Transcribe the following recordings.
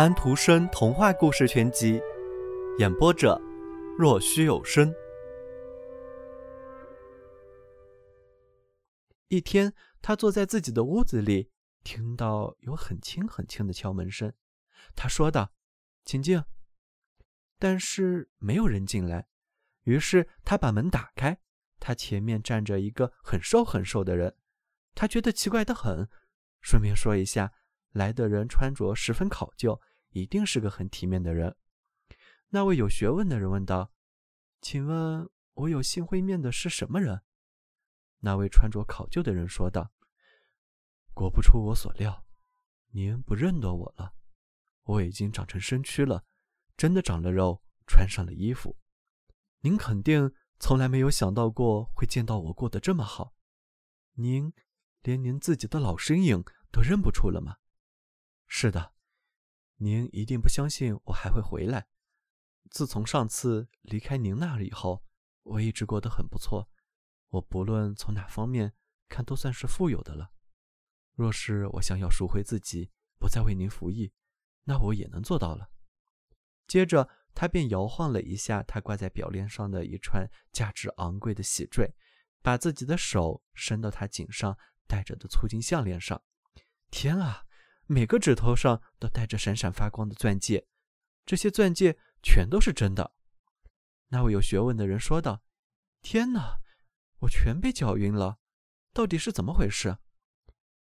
安徒生童话故事全集，演播者：若虚有声。一天，他坐在自己的屋子里，听到有很轻很轻的敲门声。他说道：“请进。”但是没有人进来。于是他把门打开，他前面站着一个很瘦很瘦的人。他觉得奇怪的很。顺便说一下。来的人穿着十分考究，一定是个很体面的人。那位有学问的人问道：“请问，我有幸会面的是什么人？”那位穿着考究的人说道：“果不出我所料，您不认得我了。我已经长成身躯了，真的长了肉，穿上了衣服。您肯定从来没有想到过会见到我过得这么好。您连您自己的老身影都认不出了吗？”是的，您一定不相信我还会回来。自从上次离开您那儿以后，我一直过得很不错。我不论从哪方面看，都算是富有的了。若是我想要赎回自己，不再为您服役，那我也能做到了。接着，他便摇晃了一下他挂在表链上的一串价值昂贵的喜坠，把自己的手伸到他颈上戴着的粗金项链上。天啊！每个指头上都戴着闪闪发光的钻戒，这些钻戒全都是真的。那位有学问的人说道：“天哪，我全被搅晕了，到底是怎么回事？”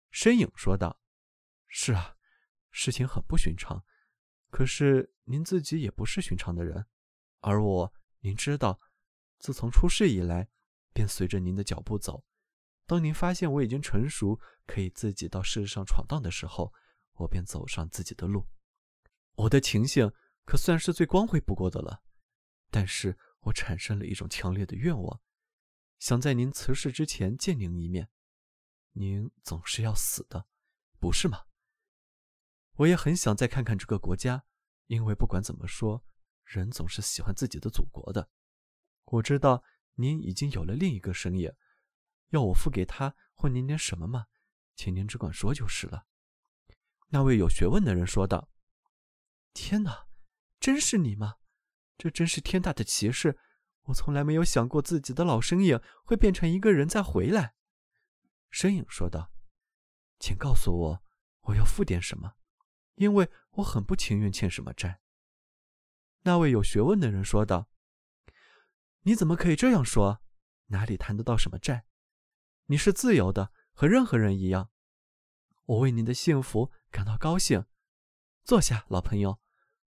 身影说道：“是啊，事情很不寻常。可是您自己也不是寻常的人，而我，您知道，自从出世以来，便随着您的脚步走。当您发现我已经成熟，可以自己到世上闯荡的时候。”我便走上自己的路，我的情形可算是最光辉不过的了。但是我产生了一种强烈的愿望，想在您辞世之前见您一面。您总是要死的，不是吗？我也很想再看看这个国家，因为不管怎么说，人总是喜欢自己的祖国的。我知道您已经有了另一个生意，要我付给他或您点什么吗？请您只管说就是了。那位有学问的人说道：“天哪，真是你吗？这真是天大的奇事！我从来没有想过自己的老身影会变成一个人再回来。”身影说道：“请告诉我，我要付点什么？因为我很不情愿欠什么债。”那位有学问的人说道：“你怎么可以这样说？哪里谈得到什么债？你是自由的，和任何人一样。我为你的幸福。”感到高兴，坐下，老朋友，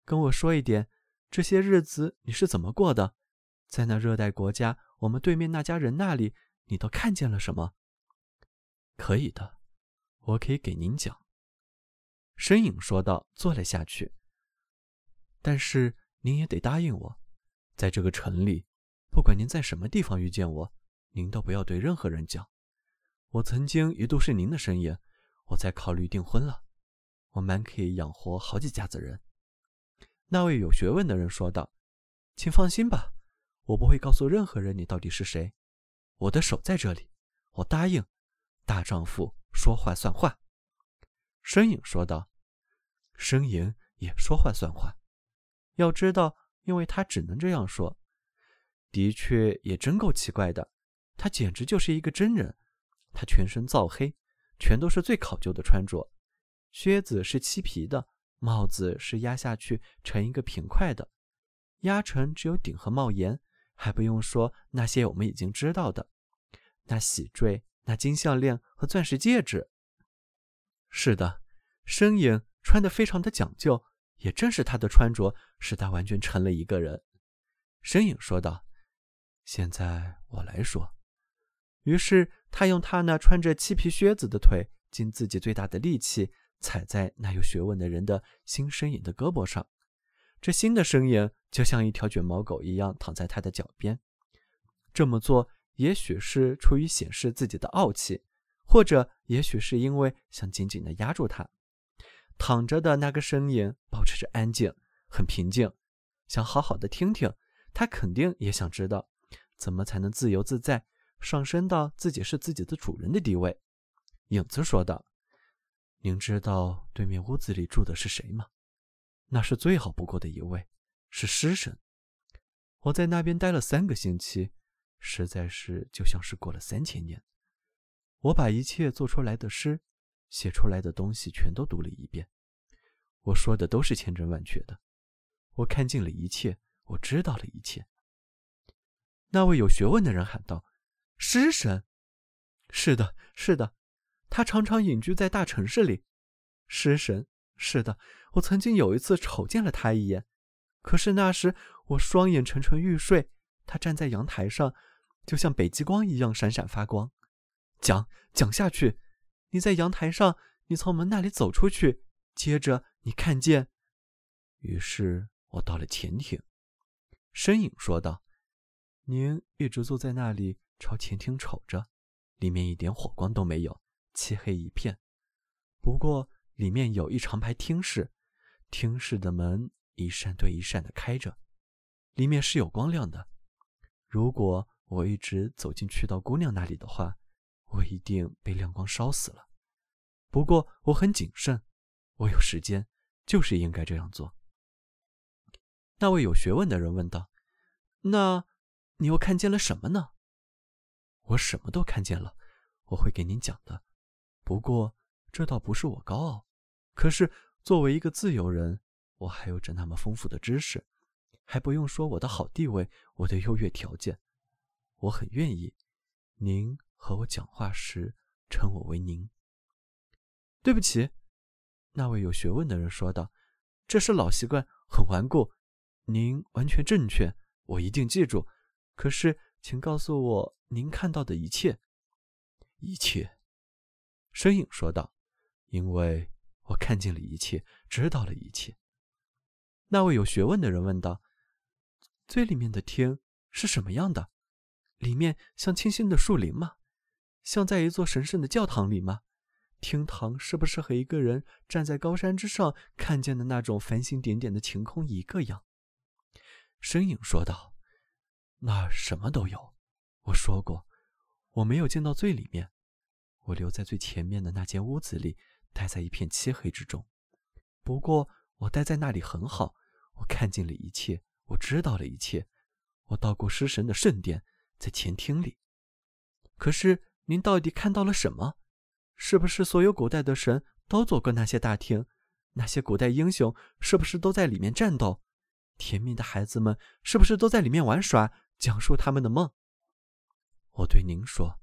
跟我说一点，这些日子你是怎么过的？在那热带国家，我们对面那家人那里，你都看见了什么？可以的，我可以给您讲。身影说道，坐了下去。但是您也得答应我，在这个城里，不管您在什么地方遇见我，您都不要对任何人讲。我曾经一度是您的身影，我在考虑订婚了。我们可以养活好几家子人。”那位有学问的人说道，“请放心吧，我不会告诉任何人你到底是谁。我的手在这里，我答应。大丈夫说话算话。”身影说道，“身影也说话算话。要知道，因为他只能这样说。的确，也真够奇怪的。他简直就是一个真人。他全身皂黑，全都是最考究的穿着。”靴子是漆皮的，帽子是压下去成一个平块的，压成只有顶和帽檐，还不用说那些我们已经知道的，那喜坠、那金项链和钻石戒指。是的，身影穿得非常的讲究，也正是他的穿着使他完全成了一个人。身影说道：“现在我来说。”于是他用他那穿着漆皮靴子的腿，尽自己最大的力气。踩在那有学问的人的新身影的胳膊上，这新的身影就像一条卷毛狗一样躺在他的脚边。这么做也许是出于显示自己的傲气，或者也许是因为想紧紧地压住他。躺着的那个身影保持着安静，很平静，想好好的听听。他肯定也想知道，怎么才能自由自在，上升到自己是自己的主人的地位。影子说道。您知道对面屋子里住的是谁吗？那是最好不过的一位，是诗神。我在那边待了三个星期，实在是就像是过了三千年。我把一切做出来的诗、写出来的东西全都读了一遍。我说的都是千真万确的。我看尽了一切，我知道了一切。那位有学问的人喊道：“诗神，是的，是的，他常常隐居在大城市里。失神，是的，我曾经有一次瞅见了他一眼，可是那时我双眼沉沉欲睡，他站在阳台上，就像北极光一样闪闪发光。讲讲下去，你在阳台上，你从门那里走出去，接着你看见，于是我到了前厅，身影说道。”您一直坐在那里朝前厅瞅着，里面一点火光都没有，漆黑一片。不过里面有一长排厅室，厅室的门一扇对一扇的开着，里面是有光亮的。如果我一直走进去到姑娘那里的话，我一定被亮光烧死了。不过我很谨慎，我有时间，就是应该这样做。那位有学问的人问道：“那？”你又看见了什么呢？我什么都看见了，我会给您讲的。不过这倒不是我高傲，可是作为一个自由人，我还有着那么丰富的知识，还不用说我的好地位，我的优越条件。我很愿意，您和我讲话时称我为您。对不起，那位有学问的人说道：“这是老习惯，很顽固。您完全正确，我一定记住。”可是，请告诉我您看到的一切。一切，身影说道：“因为我看见了一切，知道了一切。”那位有学问的人问道：“最里面的厅是什么样的？里面像清新的树林吗？像在一座神圣的教堂里吗？厅堂是不是和一个人站在高山之上看见的那种繁星点点的晴空一个样？”身影说道。那什么都有，我说过，我没有进到最里面，我留在最前面的那间屋子里，待在一片漆黑之中。不过我待在那里很好，我看见了一切，我知道了一切。我到过狮神的圣殿，在前厅里。可是您到底看到了什么？是不是所有古代的神都走过那些大厅？那些古代英雄是不是都在里面战斗？甜蜜的孩子们是不是都在里面玩耍？讲述他们的梦。我对您说，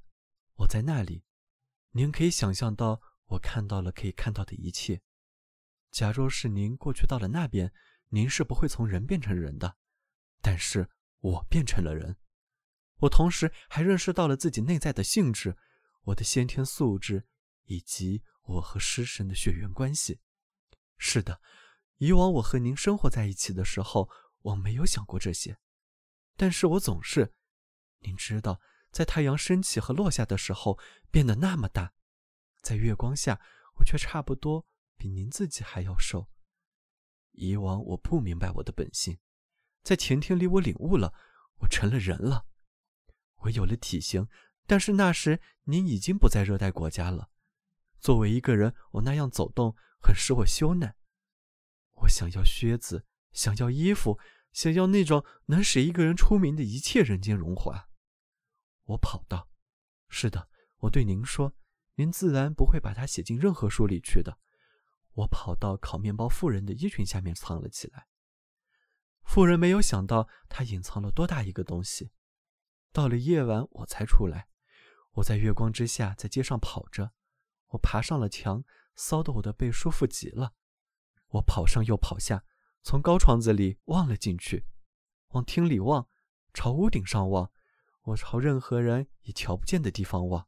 我在那里，您可以想象到我看到了可以看到的一切。假若是您过去到了那边，您是不会从人变成人的，但是我变成了人。我同时还认识到了自己内在的性质，我的先天素质，以及我和狮神的血缘关系。是的，以往我和您生活在一起的时候，我没有想过这些。但是我总是，您知道，在太阳升起和落下的时候变得那么大，在月光下，我却差不多比您自己还要瘦。以往我不明白我的本性，在前天里我领悟了，我成了人了，我有了体型。但是那时您已经不在热带国家了，作为一个人，我那样走动很使我羞赧。我想要靴子，想要衣服。想要那种能使一个人出名的一切人间荣华，我跑到，是的，我对您说，您自然不会把它写进任何书里去的。我跑到烤面包妇人的衣裙下面藏了起来。妇人没有想到她隐藏了多大一个东西。到了夜晚，我才出来。我在月光之下在街上跑着，我爬上了墙，骚得我的背舒服极了。我跑上又跑下。从高窗子里望了进去，往厅里望，朝屋顶上望，我朝任何人也瞧不见的地方望。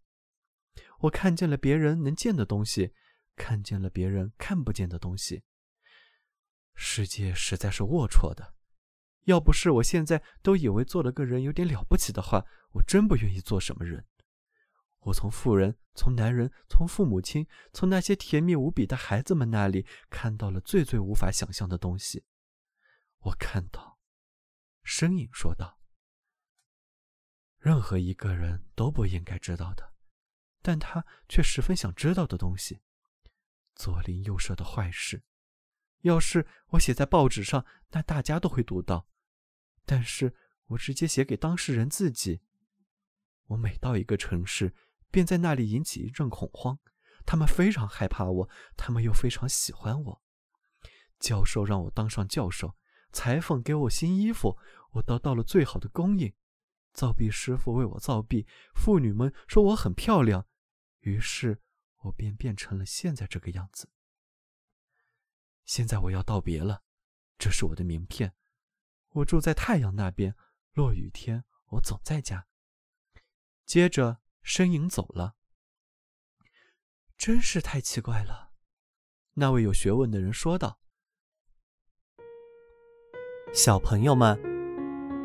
我看见了别人能见的东西，看见了别人看不见的东西。世界实在是龌龊的，要不是我现在都以为做了个人有点了不起的话，我真不愿意做什么人。我从富人、从男人、从父母亲、从那些甜蜜无比的孩子们那里看到了最最无法想象的东西。我看到，身影说道：“任何一个人都不应该知道的，但他却十分想知道的东西——左邻右舍的坏事。要是我写在报纸上，那大家都会读到。但是我直接写给当事人自己。我每到一个城市，便在那里引起一阵恐慌。他们非常害怕我，他们又非常喜欢我。教授让我当上教授，裁缝给我新衣服，我得到了最好的供应。造币师傅为我造币，妇女们说我很漂亮，于是我便变成了现在这个样子。现在我要道别了，这是我的名片。我住在太阳那边，落雨天我总在家。接着身影走了。真是太奇怪了，那位有学问的人说道。小朋友们，